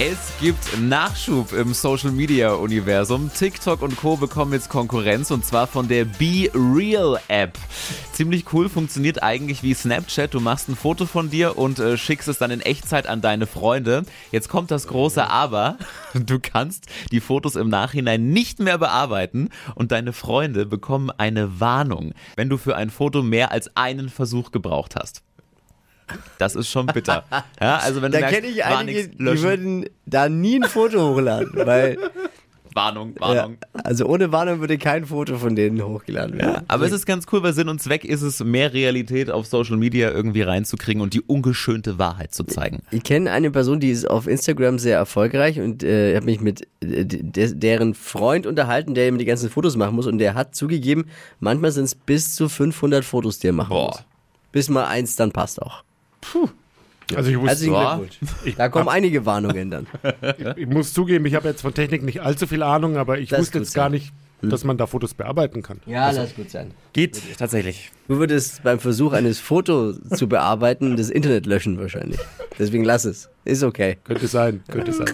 Es gibt Nachschub im Social Media Universum. TikTok und Co. bekommen jetzt Konkurrenz und zwar von der Be Real App. Ziemlich cool, funktioniert eigentlich wie Snapchat. Du machst ein Foto von dir und äh, schickst es dann in Echtzeit an deine Freunde. Jetzt kommt das große Aber. Du kannst die Fotos im Nachhinein nicht mehr bearbeiten und deine Freunde bekommen eine Warnung, wenn du für ein Foto mehr als einen Versuch gebraucht hast. Das ist schon bitter. Ja, also wenn du Da kenne ich einige, die würden da nie ein Foto hochladen, weil Warnung, ja, Warnung. also ohne Warnung würde kein Foto von denen hochgeladen werden. Aber es ist ganz cool, weil Sinn und Zweck ist es, mehr Realität auf Social Media irgendwie reinzukriegen und die ungeschönte Wahrheit zu zeigen. Ich kenne eine Person, die ist auf Instagram sehr erfolgreich und äh, habe mich mit äh, de deren Freund unterhalten, der immer die ganzen Fotos machen muss und der hat zugegeben, manchmal sind es bis zu 500 Fotos, die er machen Boah. muss. Bis mal eins dann passt auch. Also ich muss, Herzlichen. Glückwunsch. Da kommen einige Warnungen dann. ich muss zugeben, ich habe jetzt von Technik nicht allzu viel Ahnung, aber ich Das wusste jetzt gut gar sein. nicht, dass man da Fotos bearbeiten kann. Ja, lass gut sein. Geht tatsächlich. Du würdest beim Versuch eines Fotos zu bearbeiten das Internet löschen wahrscheinlich. Deswegen lass es. Ist okay. Könnte sein, könnte sein.